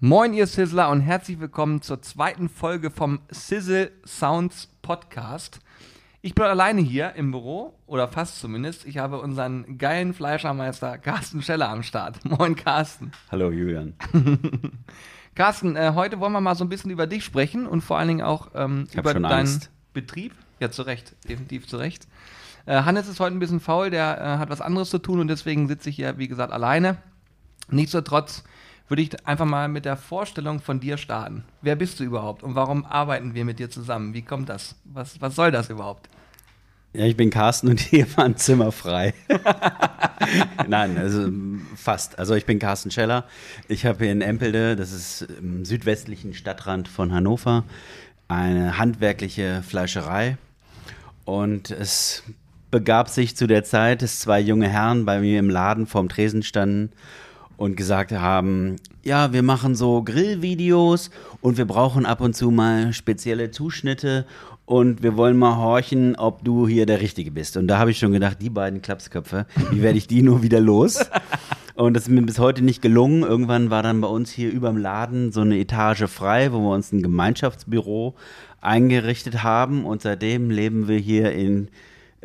Moin, ihr Sizzler und herzlich willkommen zur zweiten Folge vom Sizzle Sounds Podcast. Ich bin alleine hier im Büro, oder fast zumindest. Ich habe unseren geilen Fleischermeister Carsten Scheller am Start. Moin, Carsten. Hallo, Julian. Carsten, äh, heute wollen wir mal so ein bisschen über dich sprechen und vor allen Dingen auch ähm, über deinen Angst. Betrieb. Ja, zu Recht, definitiv zu Recht. Äh, Hannes ist heute ein bisschen faul, der äh, hat was anderes zu tun und deswegen sitze ich hier, wie gesagt, alleine. Nichtsdestotrotz würde ich einfach mal mit der Vorstellung von dir starten. Wer bist du überhaupt und warum arbeiten wir mit dir zusammen? Wie kommt das? Was, was soll das überhaupt? Ja, ich bin Carsten und hier war ein Zimmer frei. Nein, also fast. Also ich bin Carsten Scheller. Ich habe hier in Empelde, das ist im südwestlichen Stadtrand von Hannover, eine handwerkliche Fleischerei. Und es begab sich zu der Zeit, dass zwei junge Herren bei mir im Laden vorm Tresen standen und gesagt haben, ja, wir machen so Grillvideos und wir brauchen ab und zu mal spezielle Zuschnitte und wir wollen mal horchen, ob du hier der Richtige bist. Und da habe ich schon gedacht, die beiden Klapsköpfe, wie werde ich die nur wieder los? Und das ist mir bis heute nicht gelungen. Irgendwann war dann bei uns hier überm Laden so eine Etage frei, wo wir uns ein Gemeinschaftsbüro eingerichtet haben. Und seitdem leben wir hier in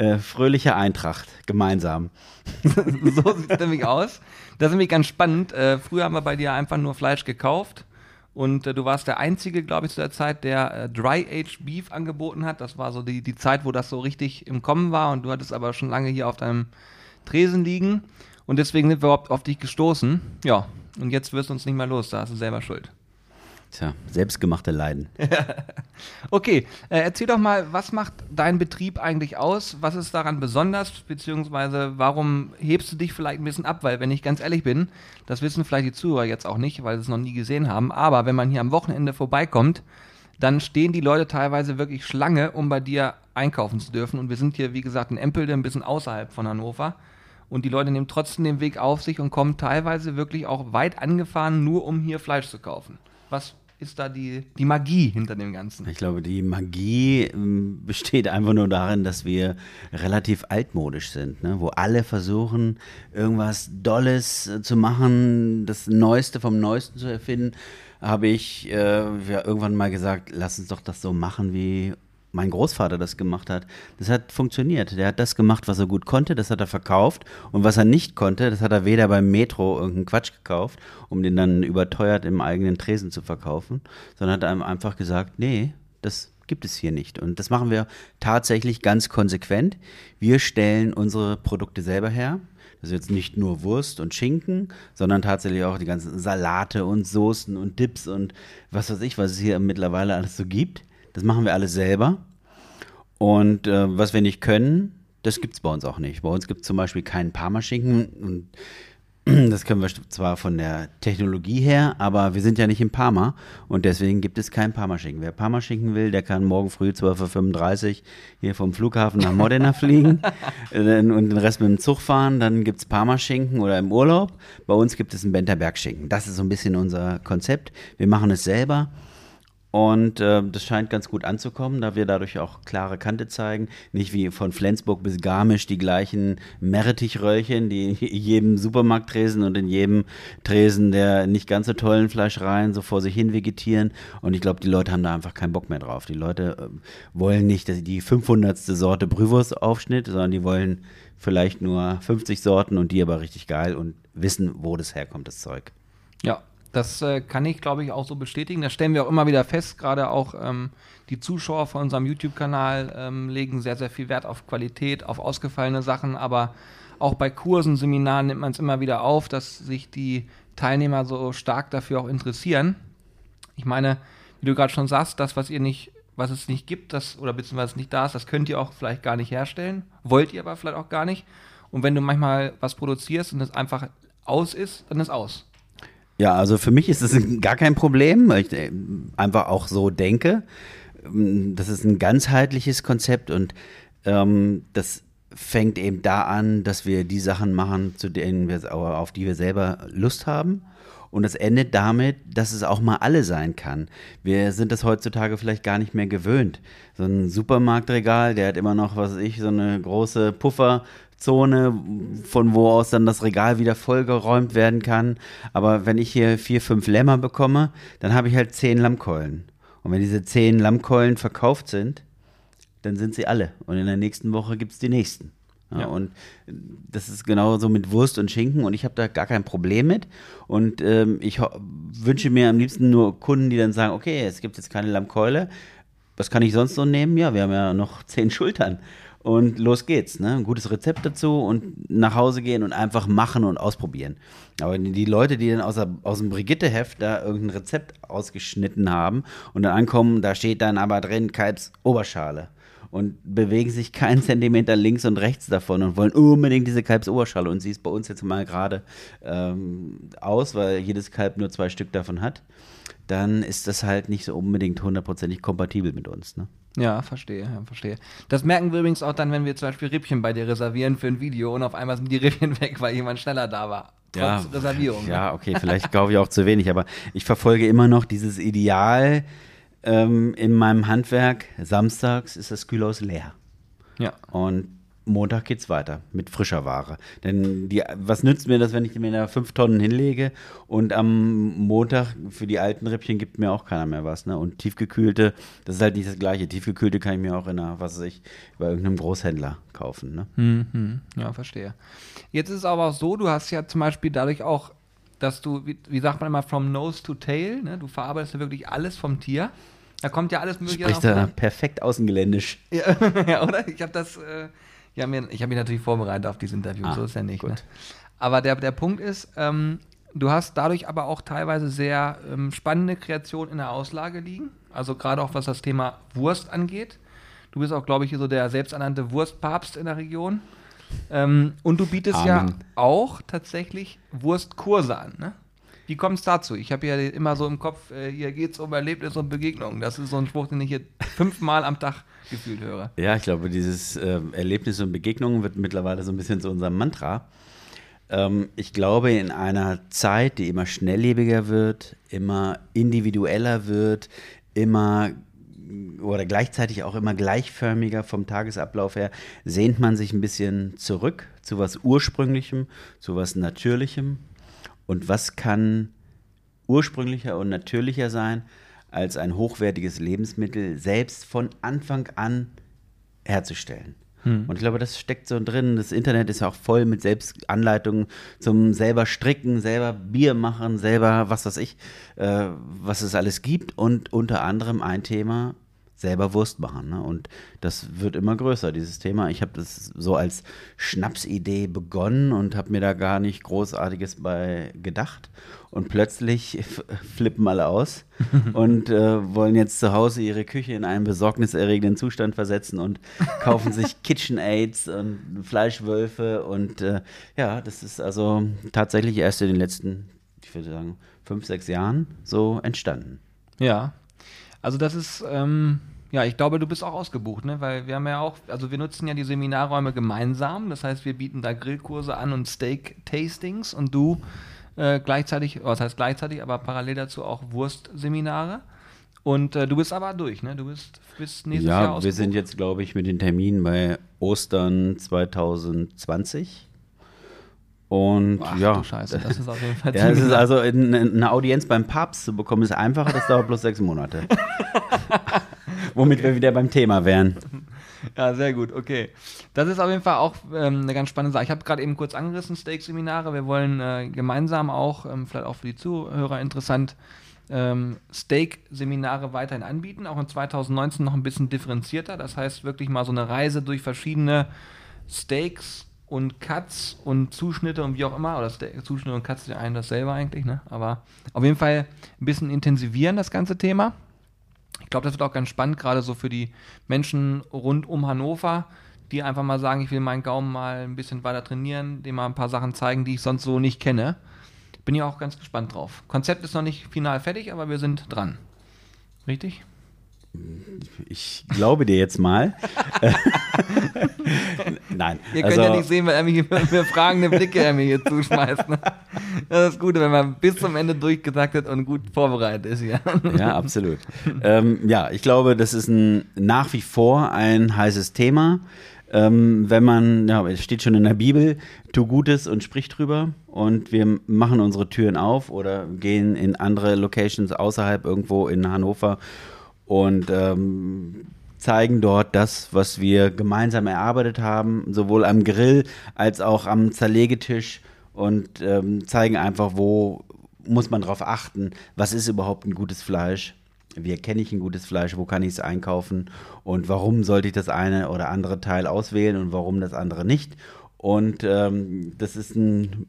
äh, fröhlicher Eintracht gemeinsam. so sieht es nämlich aus. Das ist nämlich ganz spannend. Äh, früher haben wir bei dir einfach nur Fleisch gekauft und äh, du warst der Einzige, glaube ich, zu der Zeit, der äh, Dry-Aged Beef angeboten hat. Das war so die, die Zeit, wo das so richtig im Kommen war und du hattest aber schon lange hier auf deinem Tresen liegen und deswegen sind wir überhaupt auf dich gestoßen. Ja, und jetzt wirst du uns nicht mehr los, da hast du selber Schuld. Tja, selbstgemachte Leiden. Okay, äh, erzähl doch mal, was macht dein Betrieb eigentlich aus? Was ist daran besonders? Beziehungsweise warum hebst du dich vielleicht ein bisschen ab? Weil, wenn ich ganz ehrlich bin, das wissen vielleicht die Zuhörer jetzt auch nicht, weil sie es noch nie gesehen haben. Aber wenn man hier am Wochenende vorbeikommt, dann stehen die Leute teilweise wirklich Schlange, um bei dir einkaufen zu dürfen. Und wir sind hier, wie gesagt, in Empelde, ein bisschen außerhalb von Hannover. Und die Leute nehmen trotzdem den Weg auf sich und kommen teilweise wirklich auch weit angefahren, nur um hier Fleisch zu kaufen. Was ist da die, die Magie hinter dem Ganzen? Ich glaube, die Magie ähm, besteht einfach nur darin, dass wir relativ altmodisch sind, ne? wo alle versuchen, irgendwas Dolles äh, zu machen, das Neueste vom Neuesten zu erfinden. Habe ich äh, ja, irgendwann mal gesagt, lass uns doch das so machen, wie mein Großvater das gemacht hat. Das hat funktioniert. Der hat das gemacht, was er gut konnte, das hat er verkauft. Und was er nicht konnte, das hat er weder beim Metro irgendeinen Quatsch gekauft, um den dann überteuert im eigenen Tresen zu verkaufen, sondern hat einem einfach gesagt, nee, das gibt es hier nicht. Und das machen wir tatsächlich ganz konsequent. Wir stellen unsere Produkte selber her. Das ist jetzt nicht nur Wurst und Schinken, sondern tatsächlich auch die ganzen Salate und Soßen und Dips und was weiß ich, was es hier mittlerweile alles so gibt. Das machen wir alles selber. Und äh, was wir nicht können, das gibt es bei uns auch nicht. Bei uns gibt es zum Beispiel keinen Parmaschinken. Und das können wir zwar von der Technologie her, aber wir sind ja nicht in Parma und deswegen gibt es keinen Parmaschinken. Wer Parmaschinken will, der kann morgen früh 12.35 Uhr hier vom Flughafen nach Modena fliegen äh, und den Rest mit dem Zug fahren. Dann gibt es Parmaschinken oder im Urlaub. Bei uns gibt es einen Benterbergschinken. Das ist so ein bisschen unser Konzept. Wir machen es selber. Und äh, das scheint ganz gut anzukommen, da wir dadurch auch klare Kante zeigen. Nicht wie von Flensburg bis Garmisch die gleichen Meerrettichröllchen, die in jedem Supermarkttresen und in jedem Tresen der nicht ganz so tollen Fleischereien so vor sich hin vegetieren. Und ich glaube, die Leute haben da einfach keinen Bock mehr drauf. Die Leute äh, wollen nicht dass die 500. Sorte Brühwurstaufschnitt, sondern die wollen vielleicht nur 50 Sorten und die aber richtig geil und wissen, wo das herkommt, das Zeug. Ja, das äh, kann ich, glaube ich, auch so bestätigen. Das stellen wir auch immer wieder fest. Gerade auch ähm, die Zuschauer von unserem YouTube-Kanal ähm, legen sehr, sehr viel Wert auf Qualität, auf ausgefallene Sachen. Aber auch bei Kursen, Seminaren nimmt man es immer wieder auf, dass sich die Teilnehmer so stark dafür auch interessieren. Ich meine, wie du gerade schon sagst, das, was ihr nicht, was es nicht gibt, das oder beziehungsweise nicht da ist, das könnt ihr auch vielleicht gar nicht herstellen. Wollt ihr aber vielleicht auch gar nicht. Und wenn du manchmal was produzierst und es einfach aus ist, dann ist aus. Ja, also für mich ist es gar kein Problem, weil ich äh, einfach auch so denke. Ähm, Das ist ein ganzheitliches Konzept und ähm, das fängt eben da an, dass wir die Sachen machen, zu denen wir, auf die wir selber Lust haben. Und es endet damit, dass es auch mal alle sein kann. Wir sind das heutzutage vielleicht gar nicht mehr gewöhnt. So ein Supermarktregal, der hat immer noch, was weiß ich, so eine große Puffer Zone, von wo aus dann das Regal wieder vollgeräumt werden kann. Aber wenn ich hier vier, fünf Lämmer bekomme, dann habe ich halt zehn Lammkeulen. Und wenn diese zehn Lammkeulen verkauft sind, dann sind sie alle. Und in der nächsten Woche gibt es die nächsten. Ja, ja. Und das ist genauso mit Wurst und Schinken und ich habe da gar kein Problem mit. Und ähm, ich wünsche mir am liebsten nur Kunden, die dann sagen, okay, es gibt jetzt keine Lammkeule. Was kann ich sonst so nehmen? Ja, wir haben ja noch zehn Schultern. Und los geht's. Ne? Ein gutes Rezept dazu und nach Hause gehen und einfach machen und ausprobieren. Aber die Leute, die dann aus, der, aus dem Brigitte-Heft da irgendein Rezept ausgeschnitten haben und dann ankommen, da steht dann aber drin Kalbsoberschale und bewegen sich keinen Zentimeter links und rechts davon und wollen unbedingt diese Kalbsoberschale. Und sie ist bei uns jetzt mal gerade ähm, aus, weil jedes Kalb nur zwei Stück davon hat. Dann ist das halt nicht so unbedingt hundertprozentig kompatibel mit uns. Ne? Ja, verstehe, ja, verstehe. Das merken wir übrigens auch dann, wenn wir zum Beispiel Rippchen bei dir reservieren für ein Video und auf einmal sind die Rippchen weg, weil jemand schneller da war. Trotz ja, Reservierung. Ja, ne? okay, vielleicht kaufe ich auch zu wenig, aber ich verfolge immer noch dieses Ideal ähm, in meinem Handwerk. Samstags ist das Kühlhaus leer. Ja. Und Montag geht es weiter mit frischer Ware. Denn die, was nützt mir das, wenn ich mir da fünf Tonnen hinlege und am Montag für die alten Rippchen gibt mir auch keiner mehr was. Ne? Und tiefgekühlte, das ist halt nicht das Gleiche. Tiefgekühlte kann ich mir auch in einer, was weiß ich, bei irgendeinem Großhändler kaufen. Ne? Mhm. Ja, verstehe. Jetzt ist es aber auch so, du hast ja zum Beispiel dadurch auch, dass du, wie, wie sagt man immer, from nose to tail, ne? du verarbeitest ja wirklich alles vom Tier. Da kommt ja alles mögliche. Spricht da perfekt außengeländisch. Ja, ja oder? Ich habe das. Äh, ich habe mich natürlich vorbereitet auf dieses Interview, ah, so ist ja nicht. Ne? Aber der, der Punkt ist, ähm, du hast dadurch aber auch teilweise sehr ähm, spannende Kreationen in der Auslage liegen. Also gerade auch was das Thema Wurst angeht. Du bist auch, glaube ich, so der selbsternannte Wurstpapst in der Region. Ähm, und du bietest Amen. ja auch tatsächlich Wurstkurse an. Ne? Wie kommt es dazu? Ich habe ja immer so im Kopf, äh, hier geht es um Erlebnis und Begegnungen. Das ist so ein Spruch, den ich hier fünfmal am Tag gefühlt höre. Ja, ich glaube, dieses äh, Erlebnis und Begegnungen wird mittlerweile so ein bisschen zu unserem Mantra. Ähm, ich glaube, in einer Zeit, die immer schnelllebiger wird, immer individueller wird, immer oder gleichzeitig auch immer gleichförmiger vom Tagesablauf her, sehnt man sich ein bisschen zurück zu was Ursprünglichem, zu was Natürlichem. Und was kann ursprünglicher und natürlicher sein als ein hochwertiges Lebensmittel selbst von Anfang an herzustellen. Hm. Und ich glaube, das steckt so drin. Das Internet ist ja auch voll mit Selbstanleitungen zum selber stricken, selber Bier machen, selber was weiß ich, äh, was es alles gibt. Und unter anderem ein Thema, selber Wurst machen. Ne? Und das wird immer größer, dieses Thema. Ich habe das so als Schnapsidee begonnen und habe mir da gar nicht Großartiges bei gedacht. Und plötzlich flippen alle aus und äh, wollen jetzt zu Hause ihre Küche in einen besorgniserregenden Zustand versetzen und kaufen sich KitchenAids und Fleischwölfe. Und äh, ja, das ist also tatsächlich erst in den letzten, ich würde sagen, fünf, sechs Jahren so entstanden. Ja, also das ist, ähm, ja, ich glaube, du bist auch ausgebucht, ne? Weil wir haben ja auch, also wir nutzen ja die Seminarräume gemeinsam. Das heißt, wir bieten da Grillkurse an und Steak-Tastings und du äh, gleichzeitig, was heißt gleichzeitig, aber parallel dazu auch Wurstseminare. Und äh, du bist aber durch, ne? Du bist, bist nächstes ja, Jahr ausgebucht. wir sind jetzt, glaube ich, mit den Terminen bei Ostern 2020. Und Ach, ja. Du Scheiße, das ist auf jeden Fall ja, es ist also eine Audienz beim Papst zu bekommen, ist einfacher, das dauert bloß sechs Monate. Womit okay. wir wieder beim Thema wären. Ja, sehr gut, okay. Das ist auf jeden Fall auch ähm, eine ganz spannende Sache. Ich habe gerade eben kurz angerissen, Steak-Seminare. Wir wollen äh, gemeinsam auch, ähm, vielleicht auch für die Zuhörer interessant, ähm, Steak-Seminare weiterhin anbieten, auch in 2019 noch ein bisschen differenzierter. Das heißt wirklich mal so eine Reise durch verschiedene Steaks und Cuts und Zuschnitte und wie auch immer, oder Steak, Zuschnitte und Cuts sind ja ein dasselbe eigentlich, ne? aber auf jeden Fall ein bisschen intensivieren das ganze Thema. Ich glaube, das wird auch ganz spannend, gerade so für die Menschen rund um Hannover, die einfach mal sagen, ich will meinen Gaumen mal ein bisschen weiter trainieren, dem mal ein paar Sachen zeigen, die ich sonst so nicht kenne. Bin ich auch ganz gespannt drauf. Konzept ist noch nicht final fertig, aber wir sind dran. Richtig? Ich glaube dir jetzt mal. Nein. Ihr könnt also, ja nicht sehen, weil er mir, mir fragende Blicke er mir hier zuschmeißt. Ne? Das ist gut, wenn man bis zum Ende durchgesagt hat und gut vorbereitet ist. Ja, ja absolut. ähm, ja, ich glaube, das ist ein, nach wie vor ein heißes Thema. Ähm, wenn man, ja, es steht schon in der Bibel, tu Gutes und sprich drüber. Und wir machen unsere Türen auf oder gehen in andere Locations außerhalb irgendwo in Hannover und ähm, zeigen dort das, was wir gemeinsam erarbeitet haben, sowohl am Grill als auch am Zerlegetisch und ähm, zeigen einfach, wo muss man darauf achten, was ist überhaupt ein gutes Fleisch, wie erkenne ich ein gutes Fleisch, wo kann ich es einkaufen und warum sollte ich das eine oder andere Teil auswählen und warum das andere nicht. Und ähm, das ist ein,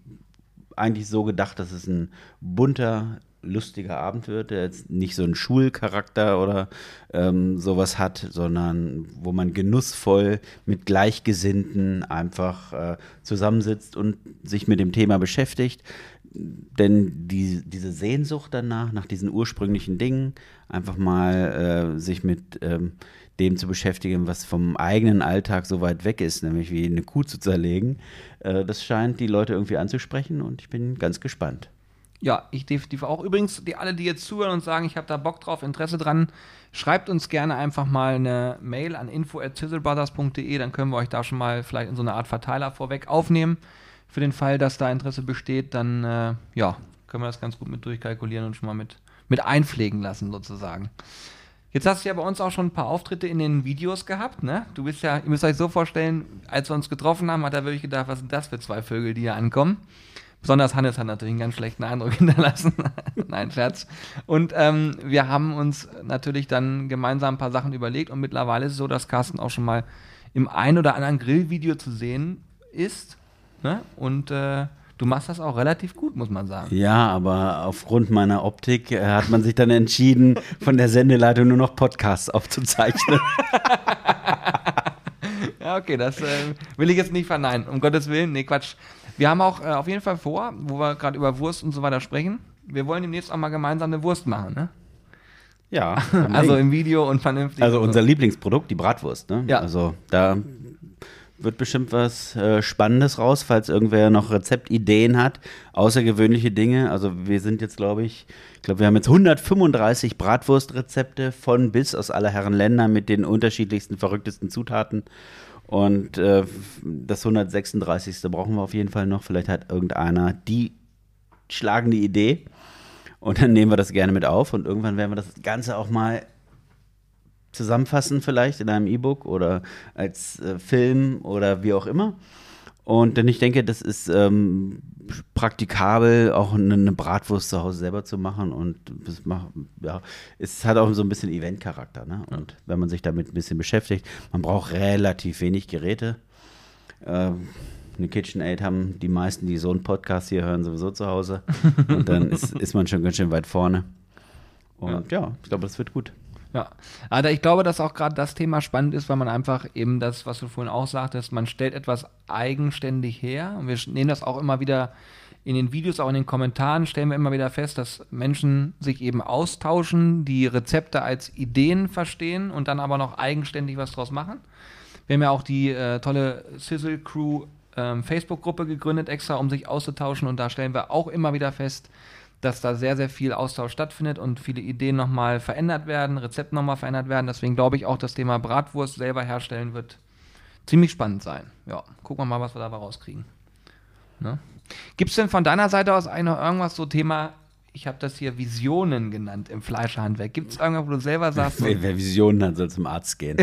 eigentlich so gedacht, dass es ein bunter, lustiger Abend wird, der jetzt nicht so einen Schulcharakter oder ähm, sowas hat, sondern wo man genussvoll mit Gleichgesinnten einfach äh, zusammensitzt und sich mit dem Thema beschäftigt. Denn die, diese Sehnsucht danach, nach diesen ursprünglichen Dingen, einfach mal äh, sich mit ähm, dem zu beschäftigen, was vom eigenen Alltag so weit weg ist, nämlich wie eine Kuh zu zerlegen, äh, das scheint die Leute irgendwie anzusprechen und ich bin ganz gespannt. Ja, ich definitiv auch. Übrigens, die alle, die jetzt zuhören und sagen, ich habe da Bock drauf, Interesse dran, schreibt uns gerne einfach mal eine Mail an info@zizzlebrothers.de, dann können wir euch da schon mal vielleicht in so eine Art Verteiler vorweg aufnehmen. Für den Fall, dass da Interesse besteht, dann äh, ja, können wir das ganz gut mit durchkalkulieren und schon mal mit, mit einpflegen lassen, sozusagen. Jetzt hast du ja bei uns auch schon ein paar Auftritte in den Videos gehabt, ne? Du bist ja, ihr müsst euch so vorstellen, als wir uns getroffen haben, hat er wirklich gedacht, was sind das für zwei Vögel, die hier ankommen. Besonders Hannes hat natürlich einen ganz schlechten Eindruck hinterlassen. Nein, Scherz. Und ähm, wir haben uns natürlich dann gemeinsam ein paar Sachen überlegt und mittlerweile ist es so, dass Carsten auch schon mal im ein oder anderen Grillvideo zu sehen ist. Ne? Und äh, du machst das auch relativ gut, muss man sagen. Ja, aber aufgrund meiner Optik äh, hat man sich dann entschieden, von der Sendeleitung nur noch Podcasts aufzuzeichnen. ja, okay, das äh, will ich jetzt nicht verneinen. Um Gottes Willen, nee, Quatsch. Wir haben auch äh, auf jeden Fall vor, wo wir gerade über Wurst und so weiter sprechen, wir wollen demnächst auch mal gemeinsam eine Wurst machen, ne? Ja. also im Video und vernünftig. Also unser so. Lieblingsprodukt, die Bratwurst, ne? Ja. Also da wird bestimmt was äh, Spannendes raus, falls irgendwer noch Rezeptideen hat, außergewöhnliche Dinge. Also wir sind jetzt, glaube ich, ich glaube, wir haben jetzt 135 Bratwurstrezepte von bis aus aller Herren Länder mit den unterschiedlichsten, verrücktesten Zutaten. Und äh, das 136. brauchen wir auf jeden Fall noch. Vielleicht hat irgendeiner die schlagende Idee. Und dann nehmen wir das gerne mit auf. Und irgendwann werden wir das Ganze auch mal zusammenfassen, vielleicht in einem E-Book oder als äh, Film oder wie auch immer. Und denn ich denke, das ist ähm, praktikabel, auch eine, Bratwurst zu Hause selber zu machen. Und das macht, ja, es hat auch so ein bisschen Eventcharakter. Ne? Und wenn man sich damit ein bisschen beschäftigt, man braucht relativ wenig Geräte. Ähm, eine KitchenAid haben die meisten, die so einen Podcast hier hören, sowieso zu Hause. Und dann ist, ist man schon ganz schön weit vorne. Und ja, ja ich glaube, das wird gut. Ja, aber ich glaube, dass auch gerade das Thema spannend ist, weil man einfach eben das, was du vorhin auch sagtest, man stellt etwas eigenständig her. Und wir nehmen das auch immer wieder in den Videos, auch in den Kommentaren, stellen wir immer wieder fest, dass Menschen sich eben austauschen, die Rezepte als Ideen verstehen und dann aber noch eigenständig was draus machen. Wir haben ja auch die äh, tolle Sizzle Crew ähm, Facebook-Gruppe gegründet, extra um sich auszutauschen. Und da stellen wir auch immer wieder fest, dass da sehr, sehr viel Austausch stattfindet und viele Ideen nochmal verändert werden, Rezepte nochmal verändert werden. Deswegen glaube ich auch, das Thema Bratwurst selber herstellen wird ziemlich spannend sein. Ja, gucken wir mal, was wir dabei rauskriegen. Ne? Gibt es denn von deiner Seite aus noch irgendwas so Thema, ich habe das hier Visionen genannt im Fleischhandwerk. Gibt es irgendwas, wo du selber sagst? Wer, wer Visionen hat, soll zum Arzt gehen.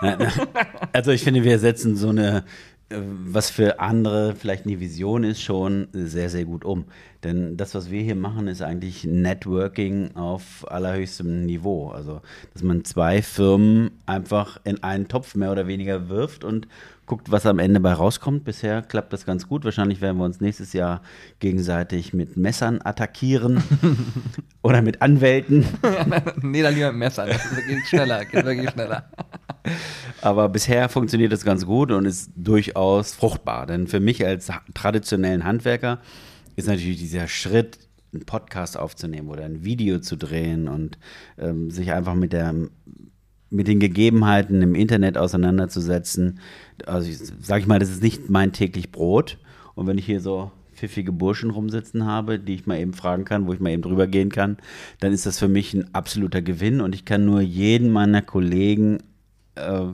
also ich finde, wir setzen so eine was für andere vielleicht eine Vision ist, schon sehr, sehr gut um. Denn das, was wir hier machen, ist eigentlich Networking auf allerhöchstem Niveau. Also, dass man zwei Firmen einfach in einen Topf mehr oder weniger wirft und guckt, was am Ende bei rauskommt. Bisher klappt das ganz gut. Wahrscheinlich werden wir uns nächstes Jahr gegenseitig mit Messern attackieren oder mit Anwälten. nee, dann lieber mit Messern. Das geht schneller, geht wirklich schneller. Aber bisher funktioniert das ganz gut und ist durchaus fruchtbar. Denn für mich als traditionellen Handwerker ist natürlich dieser Schritt, einen Podcast aufzunehmen oder ein Video zu drehen und ähm, sich einfach mit der mit den Gegebenheiten im Internet auseinanderzusetzen. Also sage ich mal, das ist nicht mein täglich Brot. Und wenn ich hier so pfiffige Burschen rumsitzen habe, die ich mal eben fragen kann, wo ich mal eben drüber gehen kann, dann ist das für mich ein absoluter Gewinn und ich kann nur jeden meiner Kollegen äh,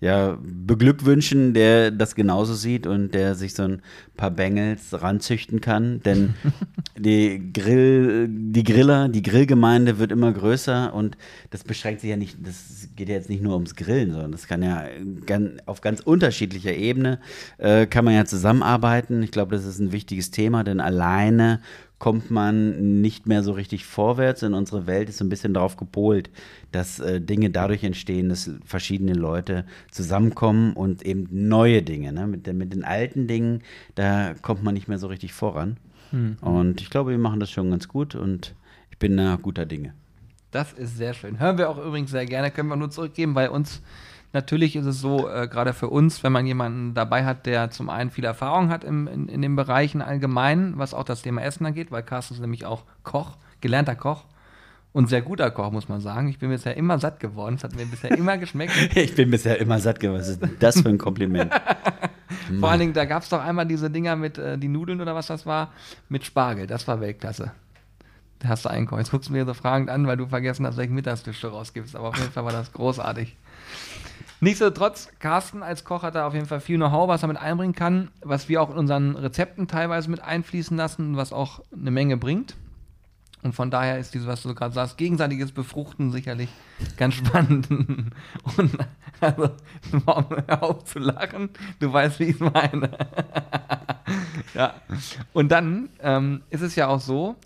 ja, beglückwünschen, der das genauso sieht und der sich so ein paar Bengels ranzüchten kann. Denn die Grill, die Griller, die Grillgemeinde wird immer größer und das beschränkt sich ja nicht, das geht ja jetzt nicht nur ums Grillen, sondern das kann ja ganz, auf ganz unterschiedlicher Ebene äh, kann man ja zusammenarbeiten. Ich glaube, das ist ein wichtiges Thema, denn alleine kommt man nicht mehr so richtig vorwärts und unsere Welt ist so ein bisschen darauf gepolt, dass äh, Dinge dadurch entstehen, dass verschiedene Leute zusammenkommen und eben neue Dinge. Ne? Mit, mit den alten Dingen, da kommt man nicht mehr so richtig voran. Mhm. Und ich glaube, wir machen das schon ganz gut und ich bin da guter Dinge. Das ist sehr schön. Hören wir auch übrigens sehr gerne, können wir nur zurückgeben, weil uns Natürlich ist es so, äh, gerade für uns, wenn man jemanden dabei hat, der zum einen viel Erfahrung hat im, in, in den Bereichen allgemein, was auch das Thema Essen angeht, weil Carsten ist nämlich auch Koch, gelernter Koch und sehr guter Koch, muss man sagen. Ich bin bisher immer satt geworden. Es hat mir bisher immer geschmeckt. ich bin bisher immer satt geworden. Was ist das für ein Kompliment? Vor allen Dingen, da gab es doch einmal diese Dinger mit äh, die Nudeln oder was das war, mit Spargel. Das war Weltklasse. Da hast du eingekocht. Jetzt guckst du mir so fragend an, weil du vergessen hast, welchen Mittagstisch du rausgibst. Aber auf jeden Fall war das großartig. Nichtsdestotrotz, Carsten als Koch hat da auf jeden Fall viel Know-how, was er mit einbringen kann, was wir auch in unseren Rezepten teilweise mit einfließen lassen, was auch eine Menge bringt. Und von daher ist dieses, was du gerade sagst, gegenseitiges Befruchten sicherlich ganz spannend. Und also, hör auf zu lachen, du weißt, wie ich es meine. ja. Und dann ähm, ist es ja auch so,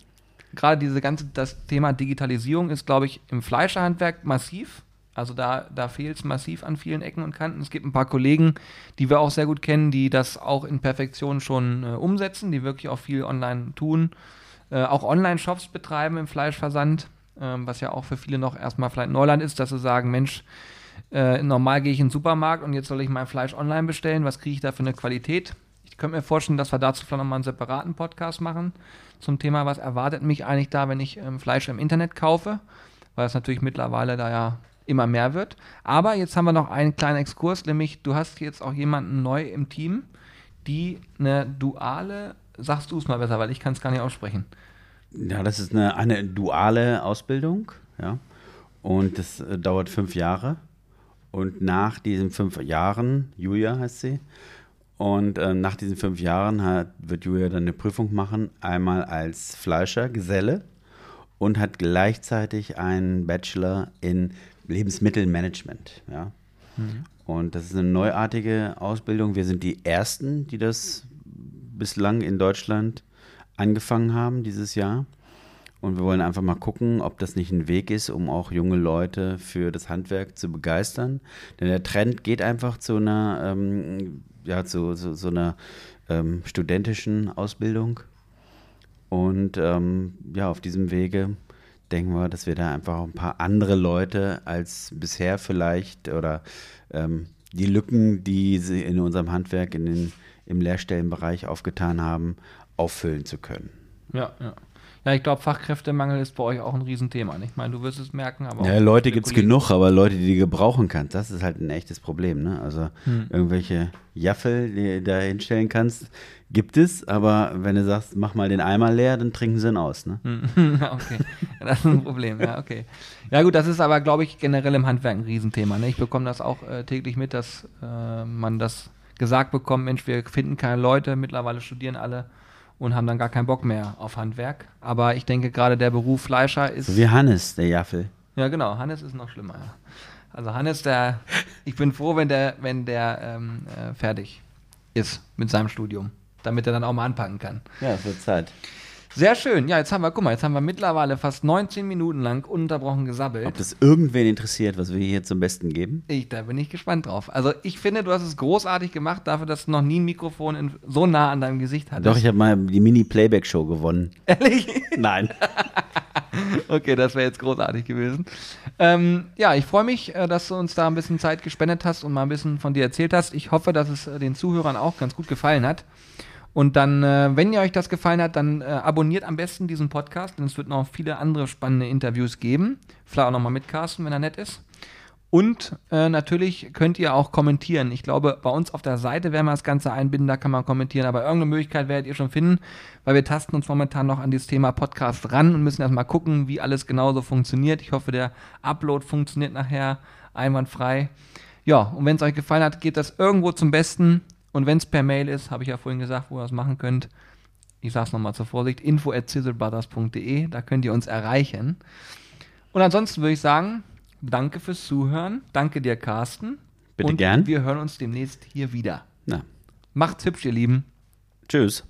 gerade diese ganze, das Thema Digitalisierung ist, glaube ich, im Fleischerhandwerk massiv. Also da, da fehlt es massiv an vielen Ecken und Kanten. Es gibt ein paar Kollegen, die wir auch sehr gut kennen, die das auch in Perfektion schon äh, umsetzen, die wirklich auch viel online tun. Äh, auch Online-Shops betreiben im Fleischversand, äh, was ja auch für viele noch erstmal vielleicht Neuland ist, dass sie sagen, Mensch, äh, normal gehe ich in den Supermarkt und jetzt soll ich mein Fleisch online bestellen. Was kriege ich da für eine Qualität? Ich könnte mir vorstellen, dass wir dazu vielleicht nochmal einen separaten Podcast machen zum Thema, was erwartet mich eigentlich da, wenn ich ähm, Fleisch im Internet kaufe, weil es natürlich mittlerweile da ja immer mehr wird. Aber jetzt haben wir noch einen kleinen Exkurs, nämlich du hast jetzt auch jemanden neu im Team, die eine duale, sagst du es mal besser, weil ich kann es gar nicht aussprechen. Ja, das ist eine, eine duale Ausbildung, ja. Und das äh, dauert fünf Jahre. Und nach diesen fünf Jahren, Julia heißt sie, und äh, nach diesen fünf Jahren hat, wird Julia dann eine Prüfung machen, einmal als Fleischer, Geselle und hat gleichzeitig einen Bachelor in Lebensmittelmanagement. Ja. Mhm. Und das ist eine neuartige Ausbildung. Wir sind die Ersten, die das bislang in Deutschland angefangen haben dieses Jahr. Und wir wollen einfach mal gucken, ob das nicht ein Weg ist, um auch junge Leute für das Handwerk zu begeistern. Denn der Trend geht einfach zu einer, ähm, ja, zu, zu, zu einer ähm, studentischen Ausbildung. Und ähm, ja, auf diesem Wege denken wir, dass wir da einfach ein paar andere Leute als bisher vielleicht oder ähm, die Lücken, die sie in unserem Handwerk in den, im Lehrstellenbereich aufgetan haben, auffüllen zu können. Ja, ja. Ja, ich glaube, Fachkräftemangel ist bei euch auch ein Riesenthema. Ich meine, du wirst es merken, aber. Ja, Leute gibt es genug, aber Leute, die du gebrauchen kannst, das ist halt ein echtes Problem. Ne? Also hm. irgendwelche Jaffel, die du da hinstellen kannst, gibt es, aber wenn du sagst, mach mal den Eimer leer, dann trinken sie ihn aus. Ne? Hm. okay, das ist ein Problem. Ja, okay. Ja, gut, das ist aber, glaube ich, generell im Handwerk ein Riesenthema. Ne? Ich bekomme das auch äh, täglich mit, dass äh, man das gesagt bekommt: Mensch, wir finden keine Leute, mittlerweile studieren alle und haben dann gar keinen Bock mehr auf Handwerk. Aber ich denke, gerade der Beruf Fleischer ist. So wie Hannes, der Jaffel. Ja, genau. Hannes ist noch schlimmer. Ja. Also Hannes, der, ich bin froh, wenn der, wenn der ähm, äh, fertig ist mit seinem Studium, damit er dann auch mal anpacken kann. Ja, es wird Zeit. Sehr schön. Ja, jetzt haben wir, guck mal, jetzt haben wir mittlerweile fast 19 Minuten lang ununterbrochen gesabbelt. Ob das irgendwen interessiert, was wir hier zum Besten geben? Ich, da bin ich gespannt drauf. Also ich finde, du hast es großartig gemacht, dafür, dass du noch nie ein Mikrofon in, so nah an deinem Gesicht hattest. Doch, ich habe mal die Mini-Playback-Show gewonnen. Ehrlich? Nein. okay, das wäre jetzt großartig gewesen. Ähm, ja, ich freue mich, äh, dass du uns da ein bisschen Zeit gespendet hast und mal ein bisschen von dir erzählt hast. Ich hoffe, dass es äh, den Zuhörern auch ganz gut gefallen hat. Und dann, äh, wenn ihr euch das gefallen hat, dann äh, abonniert am besten diesen Podcast, denn es wird noch viele andere spannende Interviews geben. Vielleicht auch nochmal mit Carsten, wenn er nett ist. Und äh, natürlich könnt ihr auch kommentieren. Ich glaube, bei uns auf der Seite werden wir das Ganze einbinden, da kann man kommentieren. Aber irgendeine Möglichkeit werdet ihr schon finden, weil wir tasten uns momentan noch an dieses Thema Podcast ran und müssen erstmal gucken, wie alles genauso funktioniert. Ich hoffe, der Upload funktioniert nachher einwandfrei. Ja, und wenn es euch gefallen hat, geht das irgendwo zum Besten. Und wenn es per Mail ist, habe ich ja vorhin gesagt, wo ihr das machen könnt. Ich sage es nochmal zur Vorsicht, info at sizzlebrothers.de, da könnt ihr uns erreichen. Und ansonsten würde ich sagen, danke fürs Zuhören. Danke dir, Carsten. Bitte und gern. wir hören uns demnächst hier wieder. Na, Macht's hübsch, ihr Lieben. tschüss.